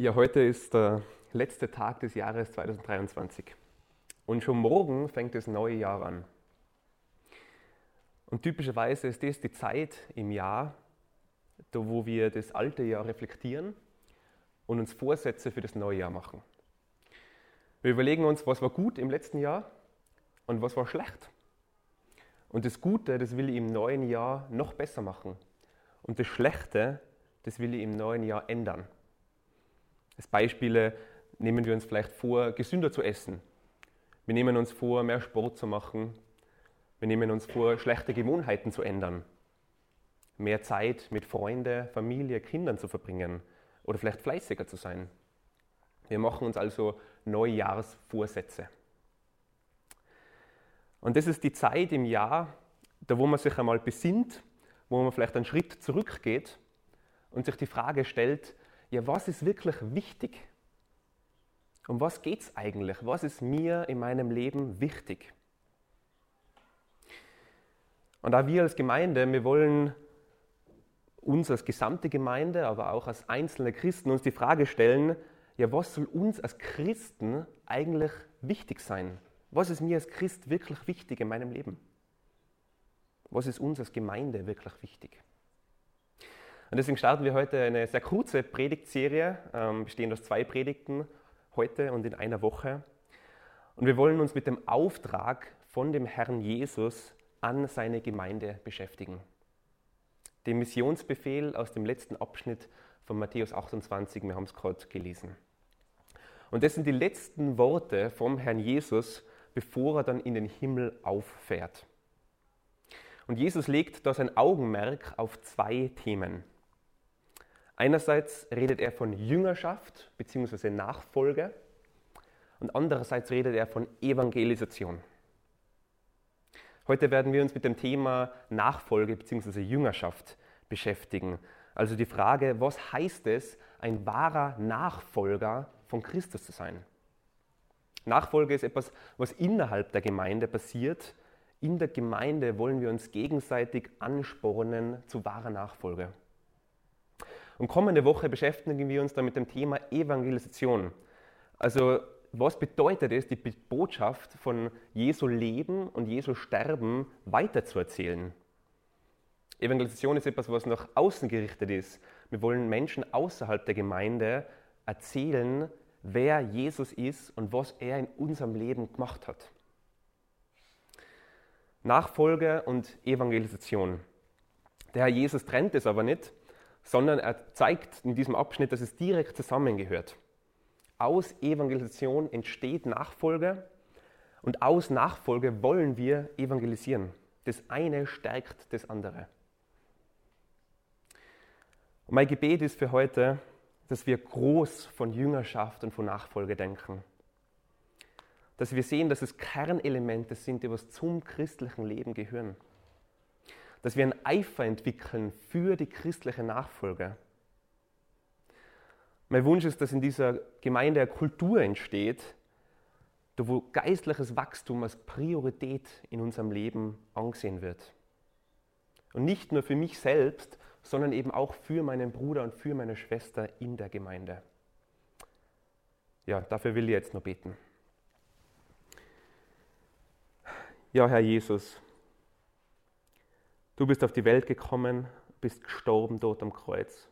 Ja, heute ist der letzte Tag des Jahres 2023 und schon morgen fängt das neue Jahr an. Und typischerweise ist das die Zeit im Jahr, da wo wir das alte Jahr reflektieren und uns Vorsätze für das neue Jahr machen. Wir überlegen uns, was war gut im letzten Jahr und was war schlecht. Und das Gute, das will ich im neuen Jahr noch besser machen. Und das Schlechte, das will ich im neuen Jahr ändern. Als Beispiele nehmen wir uns vielleicht vor, gesünder zu essen. Wir nehmen uns vor, mehr Sport zu machen. Wir nehmen uns vor, schlechte Gewohnheiten zu ändern. Mehr Zeit mit Freunden, Familie, Kindern zu verbringen oder vielleicht fleißiger zu sein. Wir machen uns also Neujahrsvorsätze. Und das ist die Zeit im Jahr, da wo man sich einmal besinnt, wo man vielleicht einen Schritt zurückgeht und sich die Frage stellt, ja, was ist wirklich wichtig? Um was geht es eigentlich? Was ist mir in meinem Leben wichtig? Und da wir als Gemeinde, wir wollen uns als gesamte Gemeinde, aber auch als einzelne Christen uns die Frage stellen, ja, was soll uns als Christen eigentlich wichtig sein? Was ist mir als Christ wirklich wichtig in meinem Leben? Was ist uns als Gemeinde wirklich wichtig? Und deswegen starten wir heute eine sehr kurze Predigtserie, ähm, bestehend aus zwei Predigten, heute und in einer Woche. Und wir wollen uns mit dem Auftrag von dem Herrn Jesus an seine Gemeinde beschäftigen. Dem Missionsbefehl aus dem letzten Abschnitt von Matthäus 28, wir haben es gerade gelesen. Und das sind die letzten Worte vom Herrn Jesus, bevor er dann in den Himmel auffährt. Und Jesus legt da sein Augenmerk auf zwei Themen. Einerseits redet er von Jüngerschaft bzw. Nachfolge und andererseits redet er von Evangelisation. Heute werden wir uns mit dem Thema Nachfolge bzw. Jüngerschaft beschäftigen. Also die Frage, was heißt es, ein wahrer Nachfolger von Christus zu sein? Nachfolge ist etwas, was innerhalb der Gemeinde passiert. In der Gemeinde wollen wir uns gegenseitig anspornen zu wahrer Nachfolge. Und kommende Woche beschäftigen wir uns dann mit dem Thema Evangelisation. Also was bedeutet es, die Botschaft von Jesu Leben und Jesu Sterben weiterzuerzählen? Evangelisation ist etwas, was nach außen gerichtet ist. Wir wollen Menschen außerhalb der Gemeinde erzählen, wer Jesus ist und was er in unserem Leben gemacht hat. Nachfolge und Evangelisation. Der Herr Jesus trennt es aber nicht, sondern er zeigt in diesem Abschnitt, dass es direkt zusammengehört. Aus Evangelisation entsteht Nachfolge und aus Nachfolge wollen wir evangelisieren. Das eine stärkt das andere. Und mein Gebet ist für heute, dass wir groß von Jüngerschaft und von Nachfolge denken. Dass wir sehen, dass es Kernelemente sind, die was zum christlichen Leben gehören dass wir einen Eifer entwickeln für die christliche Nachfolge. Mein Wunsch ist, dass in dieser Gemeinde eine Kultur entsteht, wo geistliches Wachstum als Priorität in unserem Leben angesehen wird. Und nicht nur für mich selbst, sondern eben auch für meinen Bruder und für meine Schwester in der Gemeinde. Ja, dafür will ich jetzt noch beten. Ja, Herr Jesus, Du bist auf die Welt gekommen, bist gestorben dort am Kreuz,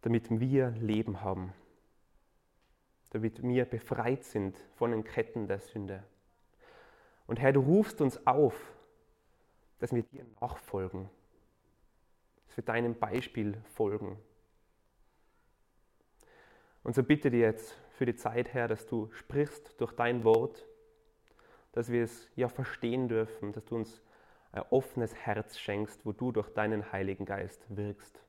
damit wir Leben haben, damit wir befreit sind von den Ketten der Sünde. Und Herr, du rufst uns auf, dass wir dir nachfolgen, dass wir deinem Beispiel folgen. Und so bitte dir jetzt für die Zeit, Herr, dass du sprichst durch dein Wort, dass wir es ja verstehen dürfen, dass du uns ein offenes Herz schenkst, wo du durch deinen Heiligen Geist wirkst.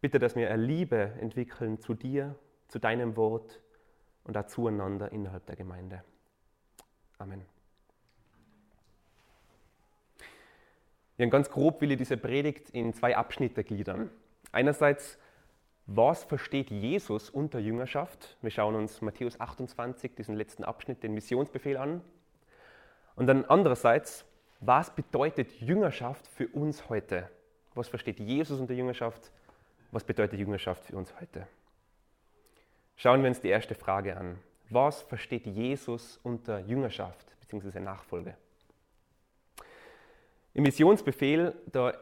Bitte, dass wir eine Liebe entwickeln zu dir, zu deinem Wort und auch zueinander innerhalb der Gemeinde. Amen. Ja, ganz grob will ich diese Predigt in zwei Abschnitte gliedern. Einerseits, was versteht Jesus unter Jüngerschaft? Wir schauen uns Matthäus 28, diesen letzten Abschnitt, den Missionsbefehl an. Und dann andererseits, was bedeutet Jüngerschaft für uns heute? Was versteht Jesus unter Jüngerschaft? Was bedeutet Jüngerschaft für uns heute? Schauen wir uns die erste Frage an. Was versteht Jesus unter Jüngerschaft bzw. Nachfolge? Im Missionsbefehl, da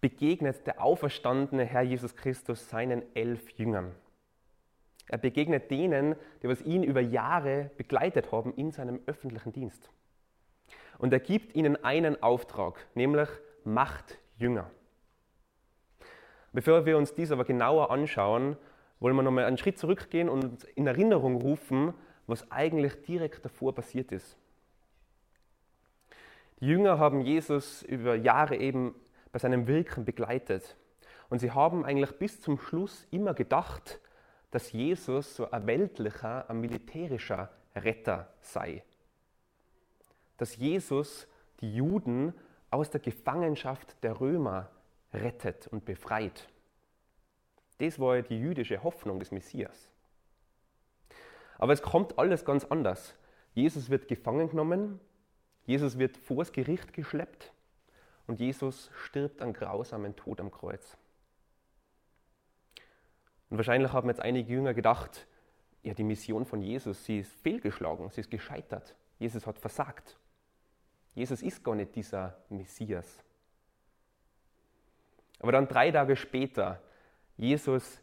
begegnet der auferstandene Herr Jesus Christus seinen elf Jüngern. Er begegnet denen, die was ihn über Jahre begleitet haben in seinem öffentlichen Dienst. Und er gibt ihnen einen Auftrag, nämlich macht Jünger. Bevor wir uns dies aber genauer anschauen, wollen wir nochmal einen Schritt zurückgehen und in Erinnerung rufen, was eigentlich direkt davor passiert ist. Die Jünger haben Jesus über Jahre eben bei seinem Wirken begleitet. Und sie haben eigentlich bis zum Schluss immer gedacht, dass Jesus so ein weltlicher, ein militärischer Retter sei. Dass Jesus die Juden aus der Gefangenschaft der Römer rettet und befreit. Das war ja die jüdische Hoffnung des Messias. Aber es kommt alles ganz anders. Jesus wird gefangen genommen, Jesus wird vors Gericht geschleppt und Jesus stirbt einen grausamen Tod am Kreuz. Und wahrscheinlich haben jetzt einige Jünger gedacht, ja, die Mission von Jesus, sie ist fehlgeschlagen, sie ist gescheitert. Jesus hat versagt. Jesus ist gar nicht dieser Messias. Aber dann drei Tage später, Jesus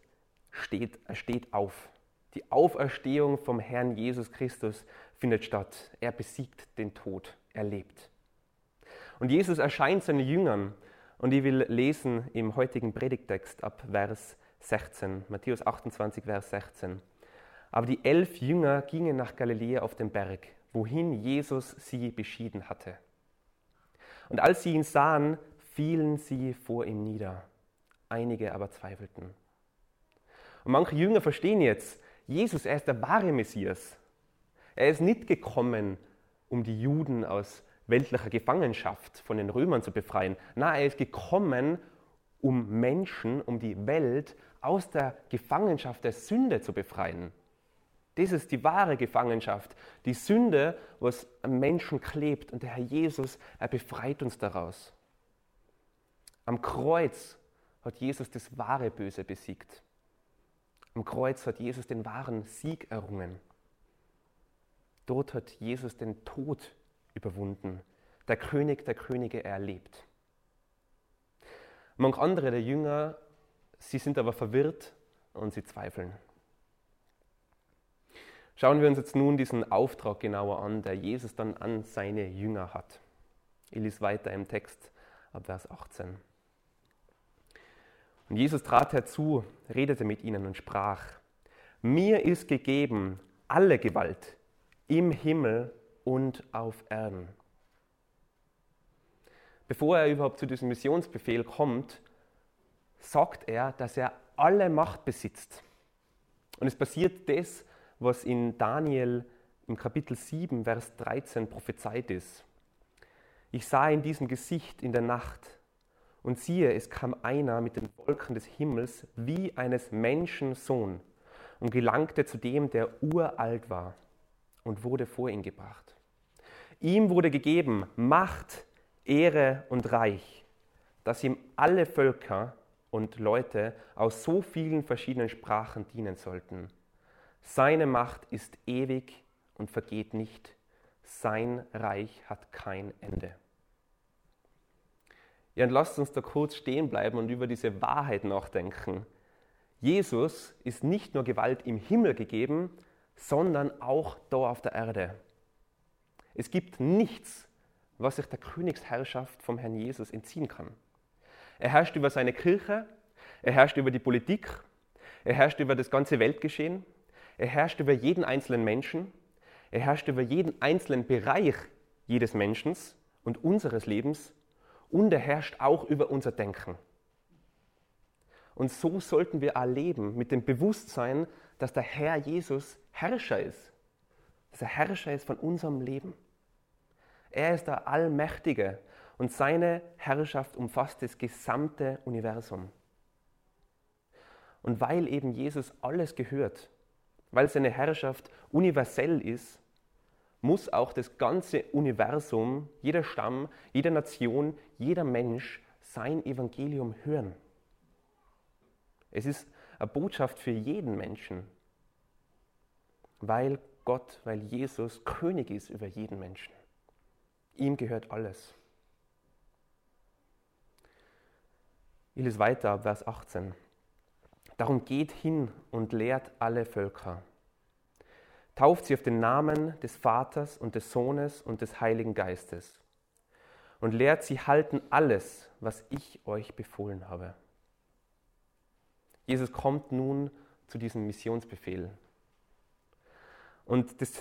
steht, er steht auf. Die Auferstehung vom Herrn Jesus Christus findet statt. Er besiegt den Tod, er lebt. Und Jesus erscheint seinen Jüngern. Und ich will lesen im heutigen Predigtext ab Vers 16, Matthäus 28, Vers 16. Aber die elf Jünger gingen nach Galiläa auf den Berg, wohin Jesus sie beschieden hatte. Und als sie ihn sahen, fielen sie vor ihm nieder. Einige aber zweifelten. Und manche Jünger verstehen jetzt, Jesus, er ist der wahre Messias. Er ist nicht gekommen, um die Juden aus weltlicher Gefangenschaft von den Römern zu befreien. Nein, er ist gekommen, um Menschen, um die Welt aus der Gefangenschaft der Sünde zu befreien. Das ist die wahre Gefangenschaft. Die Sünde, was am Menschen klebt. Und der Herr Jesus, er befreit uns daraus. Am Kreuz hat Jesus das wahre Böse besiegt. Am Kreuz hat Jesus den wahren Sieg errungen. Dort hat Jesus den Tod überwunden. Der König der Könige erlebt. Manch andere der Jünger, sie sind aber verwirrt und sie zweifeln. Schauen wir uns jetzt nun diesen Auftrag genauer an, der Jesus dann an seine Jünger hat. Ich lese weiter im Text ab Vers 18. Und Jesus trat herzu, redete mit ihnen und sprach, mir ist gegeben alle Gewalt im Himmel und auf Erden. Bevor er überhaupt zu diesem Missionsbefehl kommt, sagt er, dass er alle Macht besitzt. Und es passiert das, was in Daniel im Kapitel 7, Vers 13 prophezeit ist. Ich sah in diesem Gesicht in der Nacht, und siehe, es kam einer mit den Wolken des Himmels wie eines Menschen Sohn und gelangte zu dem, der uralt war, und wurde vor ihn gebracht. Ihm wurde gegeben Macht, Ehre und Reich, dass ihm alle Völker und Leute aus so vielen verschiedenen Sprachen dienen sollten. Seine Macht ist ewig und vergeht nicht. Sein Reich hat kein Ende. Ja, und lasst uns da kurz stehen bleiben und über diese Wahrheit nachdenken. Jesus ist nicht nur Gewalt im Himmel gegeben, sondern auch da auf der Erde. Es gibt nichts, was sich der Königsherrschaft vom Herrn Jesus entziehen kann. Er herrscht über seine Kirche, er herrscht über die Politik, er herrscht über das ganze Weltgeschehen, er herrscht über jeden einzelnen Menschen, er herrscht über jeden einzelnen Bereich jedes Menschen und unseres Lebens und er herrscht auch über unser Denken. Und so sollten wir erleben mit dem Bewusstsein, dass der Herr Jesus Herrscher ist, dass er Herrscher ist von unserem Leben. Er ist der Allmächtige und seine Herrschaft umfasst das gesamte Universum. Und weil eben Jesus alles gehört, weil seine Herrschaft universell ist, muss auch das ganze Universum, jeder Stamm, jede Nation, jeder Mensch sein Evangelium hören. Es ist eine Botschaft für jeden Menschen. weil Gott, weil Jesus König ist über jeden Menschen. Ihm gehört alles. Ich lese weiter ab Vers 18. Darum geht hin und lehrt alle Völker. Tauft sie auf den Namen des Vaters und des Sohnes und des Heiligen Geistes. Und lehrt sie halten alles, was ich euch befohlen habe. Jesus kommt nun zu diesem Missionsbefehl. Und das,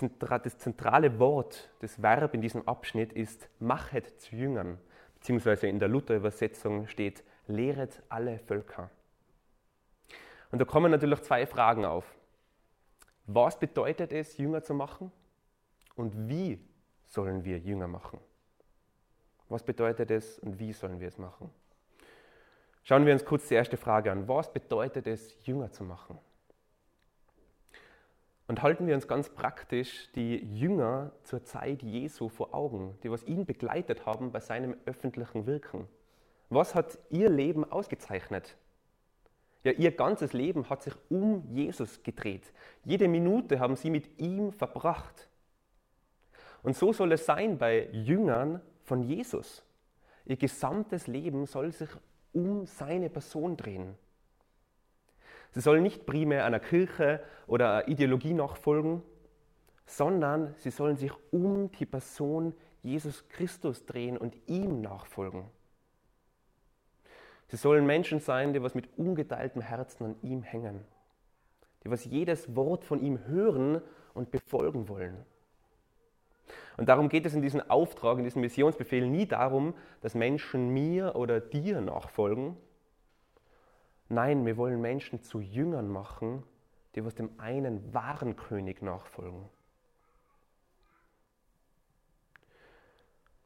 zentrale Wort, das Verb in diesem Abschnitt ist machet zu Jüngern, beziehungsweise in der Luther-Übersetzung steht lehret alle Völker. Und da kommen natürlich zwei Fragen auf. Was bedeutet es, Jünger zu machen? Und wie sollen wir Jünger machen? Was bedeutet es und wie sollen wir es machen? Schauen wir uns kurz die erste Frage an. Was bedeutet es, Jünger zu machen? Und halten wir uns ganz praktisch die Jünger zur Zeit Jesu vor Augen, die was ihn begleitet haben bei seinem öffentlichen Wirken. Was hat ihr Leben ausgezeichnet? Ja, ihr ganzes Leben hat sich um Jesus gedreht. Jede Minute haben sie mit ihm verbracht. Und so soll es sein bei Jüngern von Jesus. Ihr gesamtes Leben soll sich um seine Person drehen. Sie sollen nicht primär einer Kirche oder einer Ideologie nachfolgen, sondern sie sollen sich um die Person Jesus Christus drehen und ihm nachfolgen. Sie sollen Menschen sein, die was mit ungeteiltem Herzen an ihm hängen, die was jedes Wort von ihm hören und befolgen wollen. Und darum geht es in diesem Auftrag, in diesem Missionsbefehl nie darum, dass Menschen mir oder dir nachfolgen. Nein, wir wollen Menschen zu Jüngern machen, die was dem einen wahren König nachfolgen.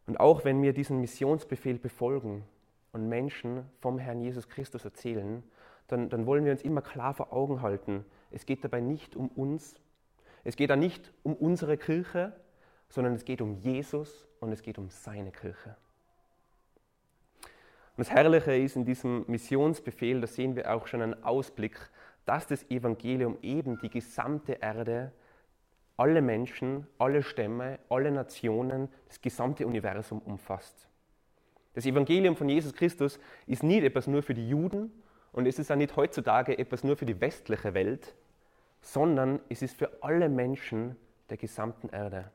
Und auch wenn wir diesen Missionsbefehl befolgen, und Menschen vom Herrn Jesus Christus erzählen, dann, dann wollen wir uns immer klar vor Augen halten, es geht dabei nicht um uns, es geht da nicht um unsere Kirche, sondern es geht um Jesus und es geht um seine Kirche. Und das Herrliche ist in diesem Missionsbefehl, da sehen wir auch schon einen Ausblick, dass das Evangelium eben die gesamte Erde, alle Menschen, alle Stämme, alle Nationen, das gesamte Universum umfasst. Das Evangelium von Jesus Christus ist nicht etwas nur für die Juden und es ist auch nicht heutzutage etwas nur für die westliche Welt, sondern es ist für alle Menschen der gesamten Erde.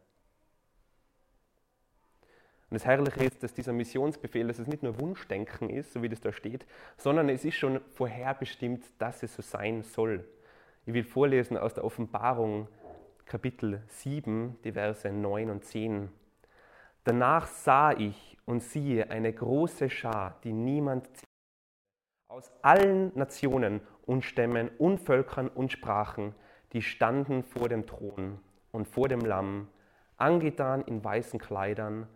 Und das Herrliche ist, dass dieser Missionsbefehl, dass es nicht nur Wunschdenken ist, so wie das da steht, sondern es ist schon vorherbestimmt, dass es so sein soll. Ich will vorlesen aus der Offenbarung Kapitel 7, die Verse 9 und 10. Danach sah ich und siehe eine große Schar, die niemand aus allen Nationen und Stämmen und Völkern und Sprachen, die standen vor dem Thron und vor dem Lamm, angetan in weißen Kleidern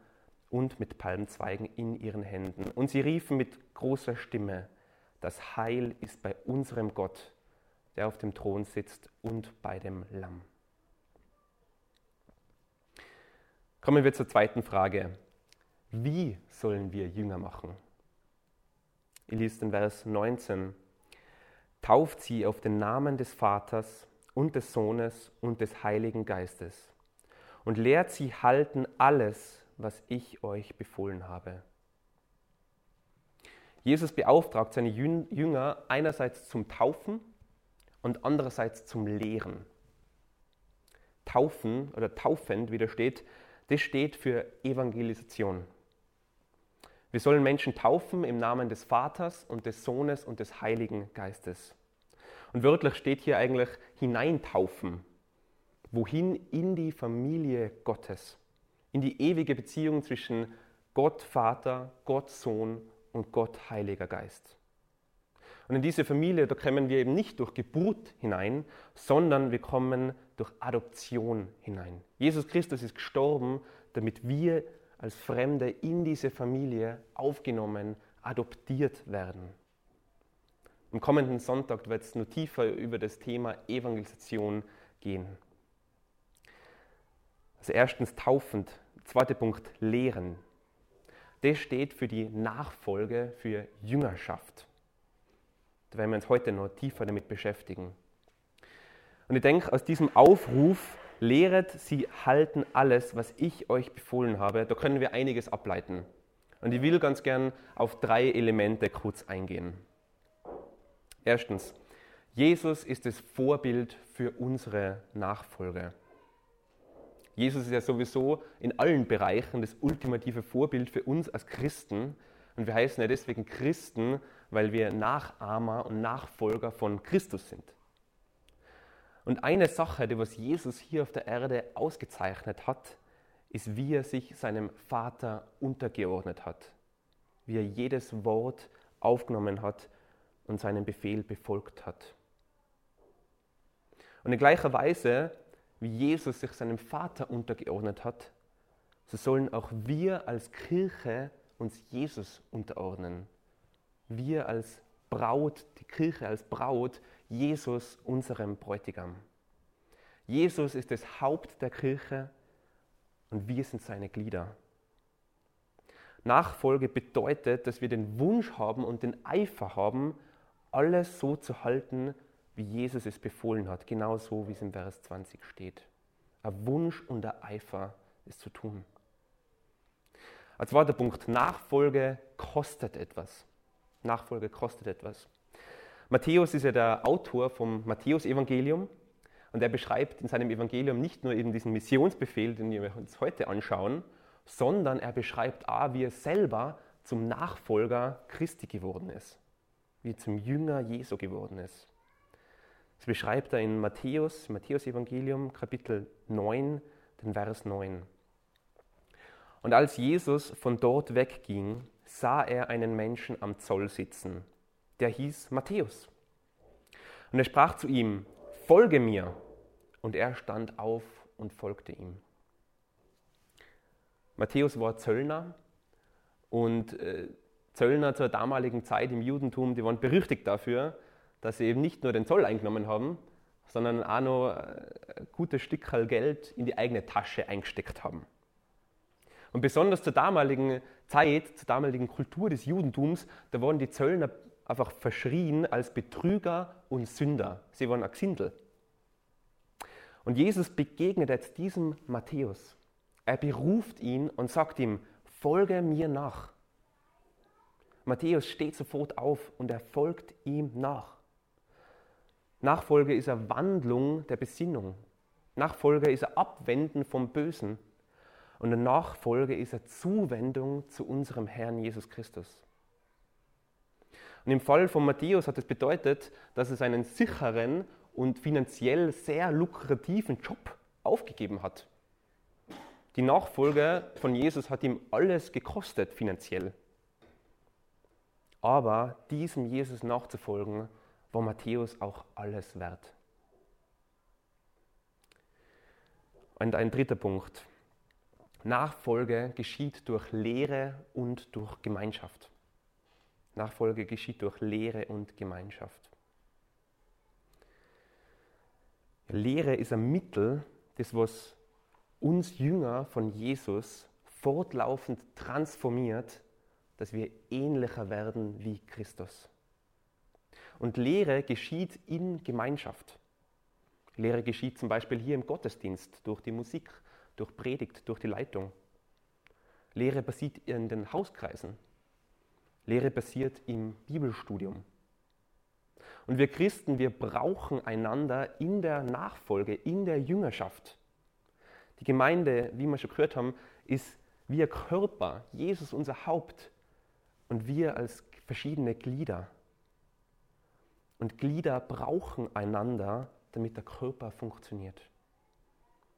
und mit Palmzweigen in ihren Händen. Und sie riefen mit großer Stimme, das Heil ist bei unserem Gott, der auf dem Thron sitzt und bei dem Lamm. Kommen wir zur zweiten Frage. Wie sollen wir Jünger machen? Ich lese den Vers 19. Tauft sie auf den Namen des Vaters und des Sohnes und des Heiligen Geistes und lehrt sie halten alles, was ich euch befohlen habe. Jesus beauftragt seine Jünger einerseits zum Taufen und andererseits zum Lehren. Taufen oder taufend, wie da steht, das steht für Evangelisation. Wir sollen Menschen taufen im Namen des Vaters und des Sohnes und des Heiligen Geistes. Und wörtlich steht hier eigentlich hineintaufen. Wohin? In die Familie Gottes. In die ewige Beziehung zwischen Gott Vater, Gott Sohn und Gott Heiliger Geist. Und in diese Familie, da kommen wir eben nicht durch Geburt hinein, sondern wir kommen durch Adoption hinein. Jesus Christus ist gestorben, damit wir als Fremde in diese Familie aufgenommen, adoptiert werden. Am kommenden Sonntag wird es nur tiefer über das Thema Evangelisation gehen. Also erstens taufend, zweiter Punkt lehren. Das steht für die Nachfolge, für Jüngerschaft. Da werden wir uns heute noch tiefer damit beschäftigen. Und ich denke, aus diesem Aufruf, lehret sie halten alles, was ich euch befohlen habe, da können wir einiges ableiten. Und ich will ganz gern auf drei Elemente kurz eingehen. Erstens, Jesus ist das Vorbild für unsere Nachfolge. Jesus ist ja sowieso in allen Bereichen das ultimative Vorbild für uns als Christen. Und wir heißen ja deswegen Christen, weil wir Nachahmer und Nachfolger von Christus sind. Und eine Sache, die was Jesus hier auf der Erde ausgezeichnet hat, ist, wie er sich seinem Vater untergeordnet hat, wie er jedes Wort aufgenommen hat und seinen Befehl befolgt hat. Und in gleicher Weise, wie Jesus sich seinem Vater untergeordnet hat, so sollen auch wir als Kirche uns Jesus unterordnen. Wir als Braut, die Kirche als Braut, Jesus, unserem Bräutigam. Jesus ist das Haupt der Kirche und wir sind seine Glieder. Nachfolge bedeutet, dass wir den Wunsch haben und den Eifer haben, alles so zu halten, wie Jesus es befohlen hat, genauso wie es im Vers 20 steht. Ein Wunsch und ein Eifer, es zu tun. Als zweiter Punkt, Nachfolge kostet etwas. Nachfolge kostet etwas. Matthäus ist ja der Autor vom Matthäus-Evangelium und er beschreibt in seinem Evangelium nicht nur eben diesen Missionsbefehl, den wir uns heute anschauen, sondern er beschreibt auch, wie er selber zum Nachfolger Christi geworden ist, wie er zum Jünger Jesu geworden ist. Das beschreibt er in Matthäus, Matthäus Kapitel 9, den Vers 9. Und als Jesus von dort wegging, sah er einen Menschen am Zoll sitzen, der hieß Matthäus. Und er sprach zu ihm, folge mir. Und er stand auf und folgte ihm. Matthäus war Zöllner und äh, Zöllner zur damaligen Zeit im Judentum, die waren berüchtigt dafür, dass sie eben nicht nur den Zoll eingenommen haben, sondern auch noch ein gutes Stück Geld in die eigene Tasche eingesteckt haben. Und besonders zur damaligen Zeit, zur damaligen Kultur des Judentums, da wurden die Zöllner einfach verschrien als Betrüger und Sünder. Sie waren ein Xindel. Und Jesus begegnet jetzt diesem Matthäus. Er beruft ihn und sagt ihm, folge mir nach. Matthäus steht sofort auf und er folgt ihm nach. Nachfolge ist eine Wandlung der Besinnung. Nachfolge ist ein Abwenden vom Bösen. Und eine Nachfolge ist eine Zuwendung zu unserem Herrn Jesus Christus. Und im Fall von Matthäus hat es bedeutet, dass es einen sicheren und finanziell sehr lukrativen Job aufgegeben hat. Die Nachfolge von Jesus hat ihm alles gekostet finanziell. Aber diesem Jesus nachzufolgen, war Matthäus auch alles wert. Und ein dritter Punkt. Nachfolge geschieht durch Lehre und durch Gemeinschaft. Nachfolge geschieht durch Lehre und Gemeinschaft. Lehre ist ein Mittel, das was uns Jünger von Jesus fortlaufend transformiert, dass wir ähnlicher werden wie Christus. Und Lehre geschieht in Gemeinschaft. Lehre geschieht zum Beispiel hier im Gottesdienst durch die Musik, durch Predigt, durch die Leitung. Lehre passiert in den Hauskreisen, Lehre passiert im Bibelstudium. Und wir Christen, wir brauchen einander in der Nachfolge, in der Jüngerschaft. Die Gemeinde, wie wir schon gehört haben, ist wie ein Körper, Jesus unser Haupt und wir als verschiedene Glieder. Und Glieder brauchen einander, damit der Körper funktioniert.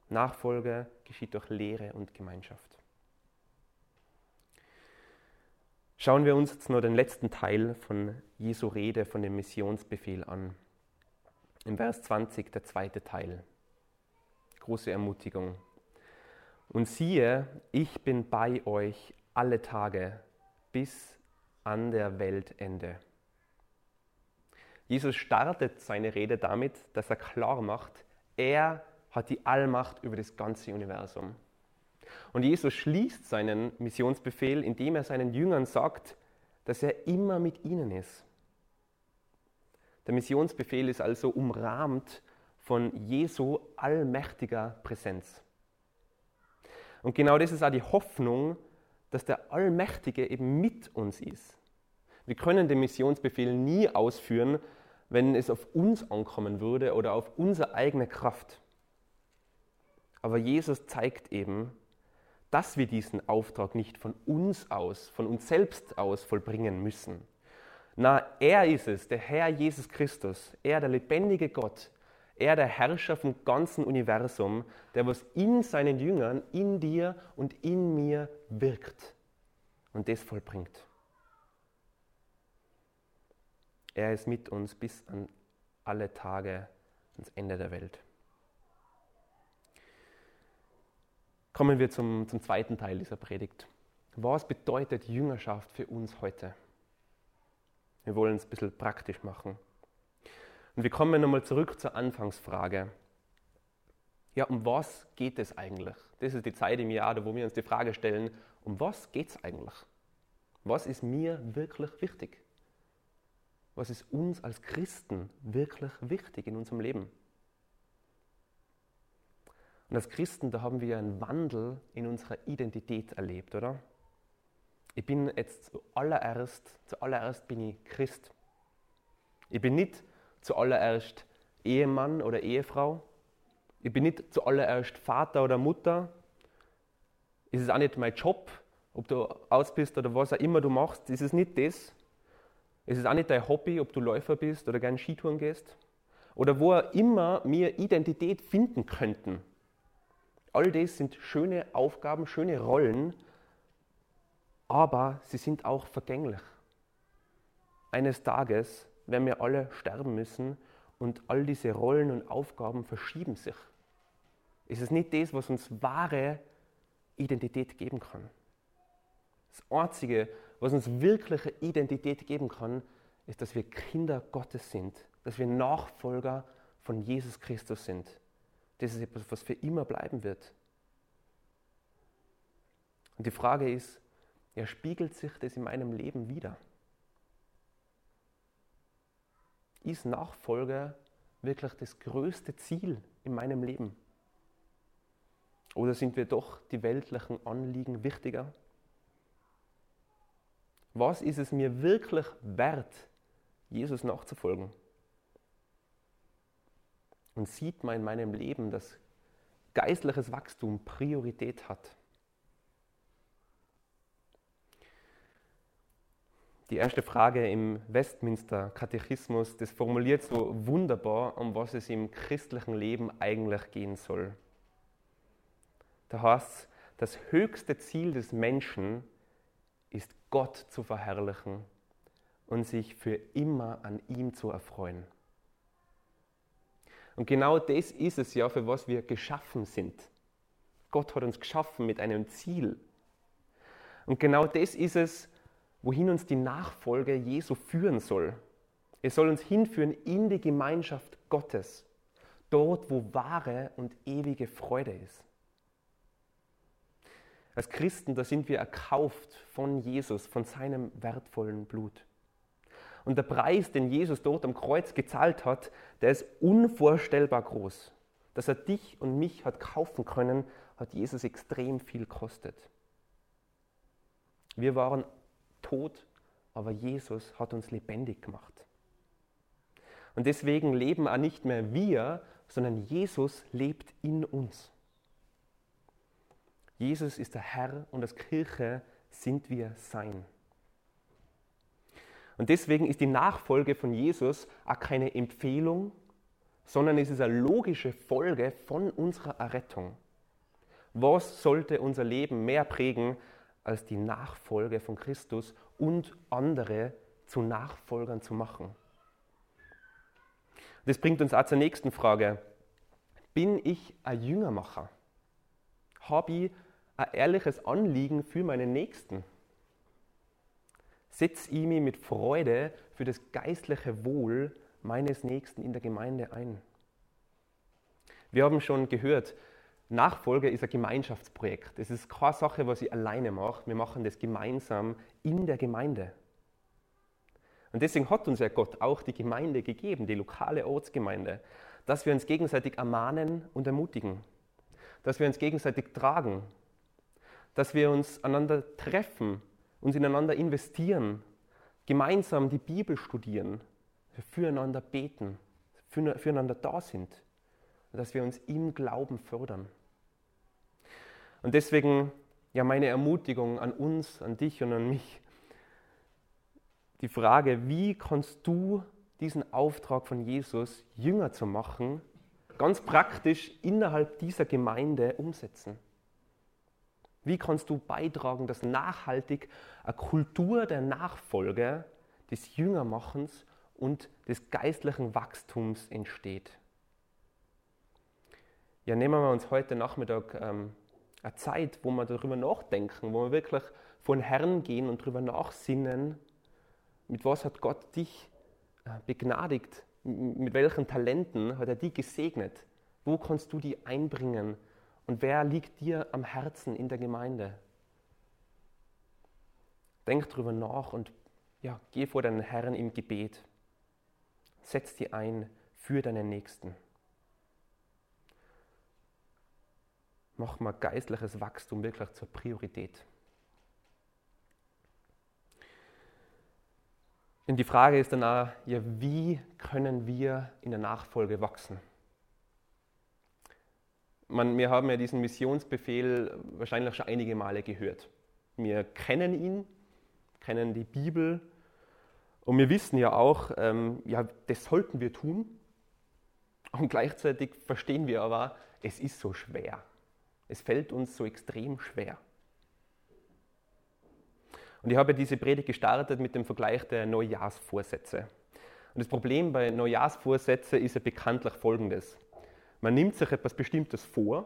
Nachfolge geschieht durch Lehre und Gemeinschaft. Schauen wir uns jetzt nur den letzten Teil von Jesu Rede von dem Missionsbefehl an. Im Vers 20 der zweite Teil. Große Ermutigung. Und siehe, ich bin bei euch alle Tage bis an der Weltende. Jesus startet seine Rede damit, dass er klar macht, er hat die Allmacht über das ganze Universum. Und Jesus schließt seinen Missionsbefehl, indem er seinen Jüngern sagt, dass er immer mit ihnen ist. Der Missionsbefehl ist also umrahmt von Jesu allmächtiger Präsenz. Und genau das ist auch die Hoffnung, dass der Allmächtige eben mit uns ist. Wir können den Missionsbefehl nie ausführen, wenn es auf uns ankommen würde oder auf unsere eigene Kraft. Aber Jesus zeigt eben, dass wir diesen Auftrag nicht von uns aus, von uns selbst aus vollbringen müssen. Na, er ist es, der Herr Jesus Christus, er der lebendige Gott, er der Herrscher vom ganzen Universum, der was in seinen Jüngern, in dir und in mir wirkt und das vollbringt. Er ist mit uns bis an alle Tage ans Ende der Welt. Kommen wir zum, zum zweiten Teil dieser Predigt. Was bedeutet Jüngerschaft für uns heute? Wir wollen es ein bisschen praktisch machen. Und wir kommen nochmal zurück zur Anfangsfrage. Ja, um was geht es eigentlich? Das ist die Zeit im Jahr, wo wir uns die Frage stellen, um was geht es eigentlich? Was ist mir wirklich wichtig? Was ist uns als Christen wirklich wichtig in unserem Leben? Und als Christen, da haben wir einen Wandel in unserer Identität erlebt, oder? Ich bin jetzt zuallererst, zuallererst bin ich Christ. Ich bin nicht zuallererst Ehemann oder Ehefrau. Ich bin nicht zuallererst Vater oder Mutter. Es ist auch nicht mein Job, ob du aus bist oder was auch immer du machst. Es ist nicht das. Es ist auch nicht dein Hobby, ob du Läufer bist oder gerne Skitouren gehst. Oder wo auch immer wir Identität finden könnten. All das sind schöne Aufgaben, schöne Rollen, aber sie sind auch vergänglich. Eines Tages werden wir alle sterben müssen und all diese Rollen und Aufgaben verschieben sich. Es ist nicht das, was uns wahre Identität geben kann. Das Einzige, was uns wirkliche Identität geben kann, ist, dass wir Kinder Gottes sind, dass wir Nachfolger von Jesus Christus sind. Das ist etwas, was für immer bleiben wird. Und die Frage ist, ja, spiegelt sich das in meinem Leben wieder? Ist Nachfolge wirklich das größte Ziel in meinem Leben? Oder sind wir doch die weltlichen Anliegen wichtiger? Was ist es mir wirklich wert, Jesus nachzufolgen? Und sieht man in meinem Leben, dass geistliches Wachstum Priorität hat. Die erste Frage im Westminster Katechismus, das formuliert so wunderbar, um was es im christlichen Leben eigentlich gehen soll. Da heißt es, das höchste Ziel des Menschen ist Gott zu verherrlichen und sich für immer an ihm zu erfreuen. Und genau das ist es ja, für was wir geschaffen sind. Gott hat uns geschaffen mit einem Ziel. Und genau das ist es, wohin uns die Nachfolge Jesu führen soll. Es soll uns hinführen in die Gemeinschaft Gottes, dort, wo wahre und ewige Freude ist. Als Christen, da sind wir erkauft von Jesus, von seinem wertvollen Blut. Und der Preis, den Jesus dort am Kreuz gezahlt hat, der ist unvorstellbar groß. Dass er dich und mich hat kaufen können, hat Jesus extrem viel gekostet. Wir waren tot, aber Jesus hat uns lebendig gemacht. Und deswegen leben auch nicht mehr wir, sondern Jesus lebt in uns. Jesus ist der Herr und als Kirche sind wir sein. Und deswegen ist die Nachfolge von Jesus auch keine Empfehlung, sondern es ist eine logische Folge von unserer Errettung. Was sollte unser Leben mehr prägen als die Nachfolge von Christus und andere zu Nachfolgern zu machen? Das bringt uns auch zur nächsten Frage. Bin ich ein Jüngermacher? Habe ich ein ehrliches Anliegen für meinen Nächsten? Setze ich mich mit Freude für das geistliche Wohl meines Nächsten in der Gemeinde ein. Wir haben schon gehört, Nachfolge ist ein Gemeinschaftsprojekt. Es ist keine Sache, was ich alleine mache. Wir machen das gemeinsam in der Gemeinde. Und deswegen hat uns ja Gott auch die Gemeinde gegeben, die lokale Ortsgemeinde, dass wir uns gegenseitig ermahnen und ermutigen, dass wir uns gegenseitig tragen, dass wir uns einander treffen, uns ineinander investieren, gemeinsam die Bibel studieren, füreinander beten, füreinander da sind, dass wir uns im Glauben fördern. Und deswegen ja meine Ermutigung an uns, an dich und an mich, die Frage, wie kannst du diesen Auftrag von Jesus, Jünger zu machen, ganz praktisch innerhalb dieser Gemeinde umsetzen? Wie kannst du beitragen, dass nachhaltig eine Kultur der Nachfolge, des Jüngermachens und des geistlichen Wachstums entsteht? Ja, nehmen wir uns heute Nachmittag ähm, eine Zeit, wo wir darüber nachdenken, wo wir wirklich von Herrn gehen und darüber nachsinnen, mit was hat Gott dich äh, begnadigt, mit welchen Talenten hat er dich gesegnet, wo kannst du die einbringen und wer liegt dir am Herzen in der Gemeinde. Denk darüber nach und ja, geh vor deinen Herrn im Gebet. Setz die ein für deinen Nächsten. Mach mal geistliches Wachstum wirklich zur Priorität. Und die Frage ist dann auch, ja, wie können wir in der Nachfolge wachsen? Man, wir haben ja diesen Missionsbefehl wahrscheinlich schon einige Male gehört. Wir kennen ihn, kennen die Bibel und wir wissen ja auch, ähm, ja, das sollten wir tun. Und gleichzeitig verstehen wir aber, es ist so schwer. Es fällt uns so extrem schwer. Und ich habe diese Predigt gestartet mit dem Vergleich der Neujahrsvorsätze. Und das Problem bei Neujahrsvorsätzen ist ja bekanntlich folgendes. Man nimmt sich etwas Bestimmtes vor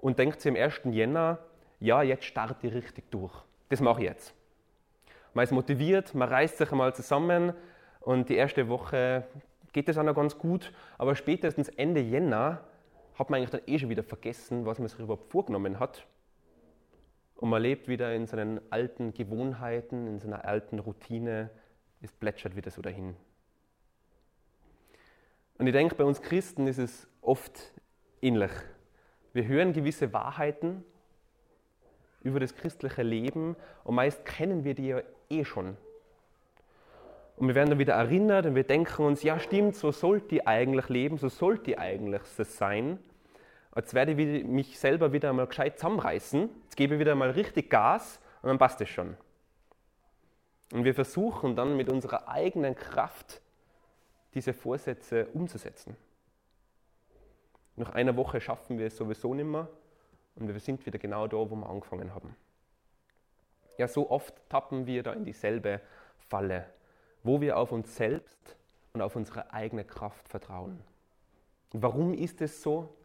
und denkt sich im 1. Jänner, ja, jetzt starte ich richtig durch. Das mache ich jetzt. Man ist motiviert, man reißt sich einmal zusammen und die erste Woche geht es auch noch ganz gut, aber spätestens Ende Jänner hat man eigentlich dann eh schon wieder vergessen, was man sich überhaupt vorgenommen hat. Und man lebt wieder in seinen alten Gewohnheiten, in seiner alten Routine. Es plätschert wieder so dahin. Und ich denke, bei uns Christen ist es oft ähnlich. Wir hören gewisse Wahrheiten über das christliche Leben und meist kennen wir die ja eh schon. Und wir werden dann wieder erinnert und wir denken uns, ja stimmt, so sollte ich eigentlich leben, so sollte ich eigentlich sein. Jetzt werde ich mich selber wieder einmal gescheit zusammenreißen, jetzt gebe ich wieder mal richtig Gas und dann passt es schon. Und wir versuchen dann mit unserer eigenen Kraft diese Vorsätze umzusetzen. Nach einer Woche schaffen wir es sowieso nicht mehr und wir sind wieder genau da, wo wir angefangen haben. Ja, so oft tappen wir da in dieselbe Falle wo wir auf uns selbst und auf unsere eigene Kraft vertrauen. Warum ist es so?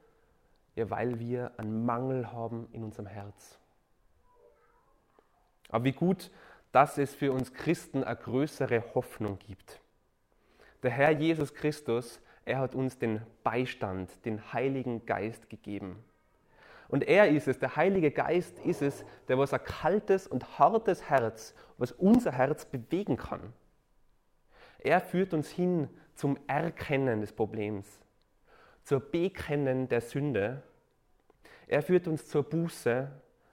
Ja, weil wir einen Mangel haben in unserem Herz. Aber wie gut, dass es für uns Christen eine größere Hoffnung gibt. Der Herr Jesus Christus, er hat uns den Beistand, den Heiligen Geist gegeben. Und er ist es, der Heilige Geist ist es, der was ein kaltes und hartes Herz, was unser Herz bewegen kann. Er führt uns hin zum Erkennen des Problems, zur Bekennen der Sünde. Er führt uns zur Buße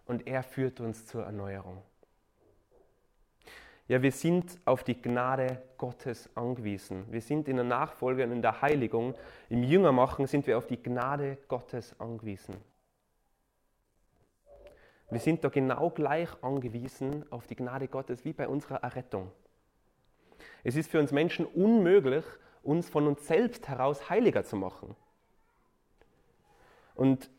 und er führt uns zur Erneuerung. Ja, wir sind auf die Gnade Gottes angewiesen. Wir sind in der Nachfolge und in der Heiligung, im Jüngermachen sind wir auf die Gnade Gottes angewiesen. Wir sind da genau gleich angewiesen auf die Gnade Gottes wie bei unserer Errettung. Es ist für uns Menschen unmöglich, uns von uns selbst heraus heiliger zu machen. Und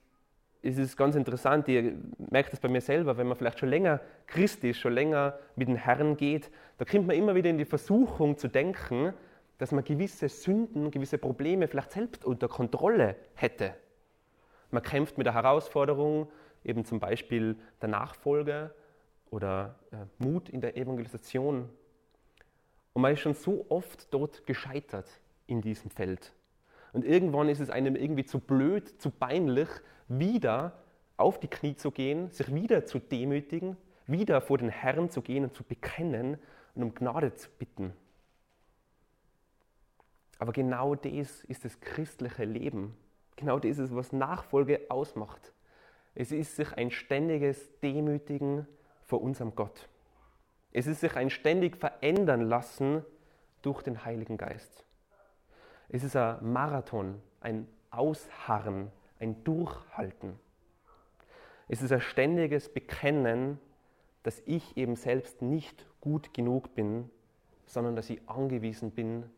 es ist ganz interessant, ihr merkt es bei mir selber, wenn man vielleicht schon länger Christ ist, schon länger mit dem Herrn geht, da kommt man immer wieder in die Versuchung zu denken, dass man gewisse Sünden, gewisse Probleme vielleicht selbst unter Kontrolle hätte. Man kämpft mit der Herausforderung, eben zum Beispiel der Nachfolge oder äh, Mut in der Evangelisation und man ist schon so oft dort gescheitert in diesem Feld. Und irgendwann ist es einem irgendwie zu blöd, zu peinlich, wieder auf die Knie zu gehen, sich wieder zu demütigen, wieder vor den Herrn zu gehen und zu bekennen und um Gnade zu bitten. Aber genau das ist das christliche Leben. Genau das ist, was Nachfolge ausmacht. Es ist sich ein ständiges Demütigen vor unserem Gott. Es ist sich ein ständig verändern lassen durch den Heiligen Geist. Es ist ein Marathon, ein Ausharren, ein Durchhalten. Es ist ein ständiges Bekennen, dass ich eben selbst nicht gut genug bin, sondern dass ich angewiesen bin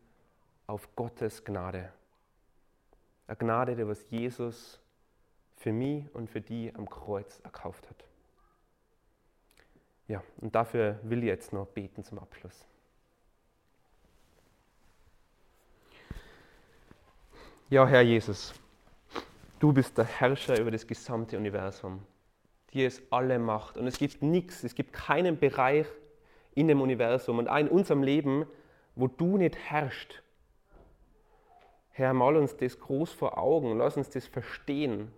auf Gottes Gnade. Eine Gnade, die was Jesus für mich und für die am Kreuz erkauft hat. Ja, und dafür will ich jetzt noch beten zum Abschluss. Ja, Herr Jesus, du bist der Herrscher über das gesamte Universum. Dir ist alle Macht und es gibt nichts, es gibt keinen Bereich in dem Universum und auch in unserem Leben, wo du nicht herrschst. Herr, mal uns das groß vor Augen, lass uns das verstehen.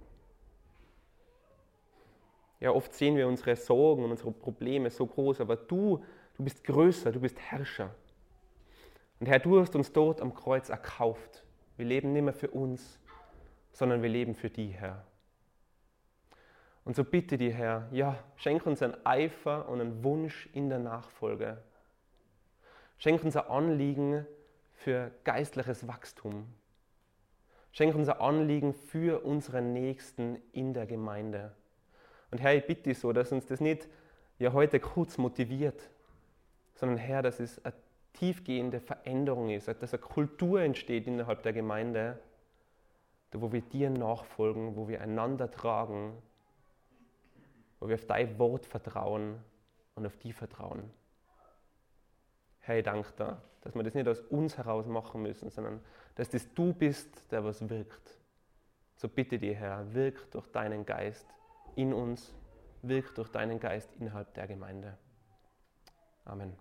Ja, oft sehen wir unsere Sorgen und unsere Probleme so groß, aber du, du bist größer, du bist Herrscher. Und Herr, du hast uns dort am Kreuz erkauft. Wir leben nicht mehr für uns, sondern wir leben für die, Herr. Und so bitte die, Herr, ja, schenk uns ein Eifer und einen Wunsch in der Nachfolge. Schenk uns ein Anliegen für geistliches Wachstum. Schenk uns ein Anliegen für unsere Nächsten in der Gemeinde. Und Herr, ich bitte dich so, dass uns das nicht ja heute kurz motiviert, sondern Herr, dass es eine tiefgehende Veränderung ist, dass eine Kultur entsteht innerhalb der Gemeinde, wo wir dir nachfolgen, wo wir einander tragen, wo wir auf dein Wort vertrauen und auf die vertrauen. Herr, ich danke dir, dass wir das nicht aus uns heraus machen müssen, sondern dass das du bist, der was wirkt. So bitte dir, Herr, wirk durch deinen Geist in uns, wirkt durch deinen Geist innerhalb der Gemeinde. Amen.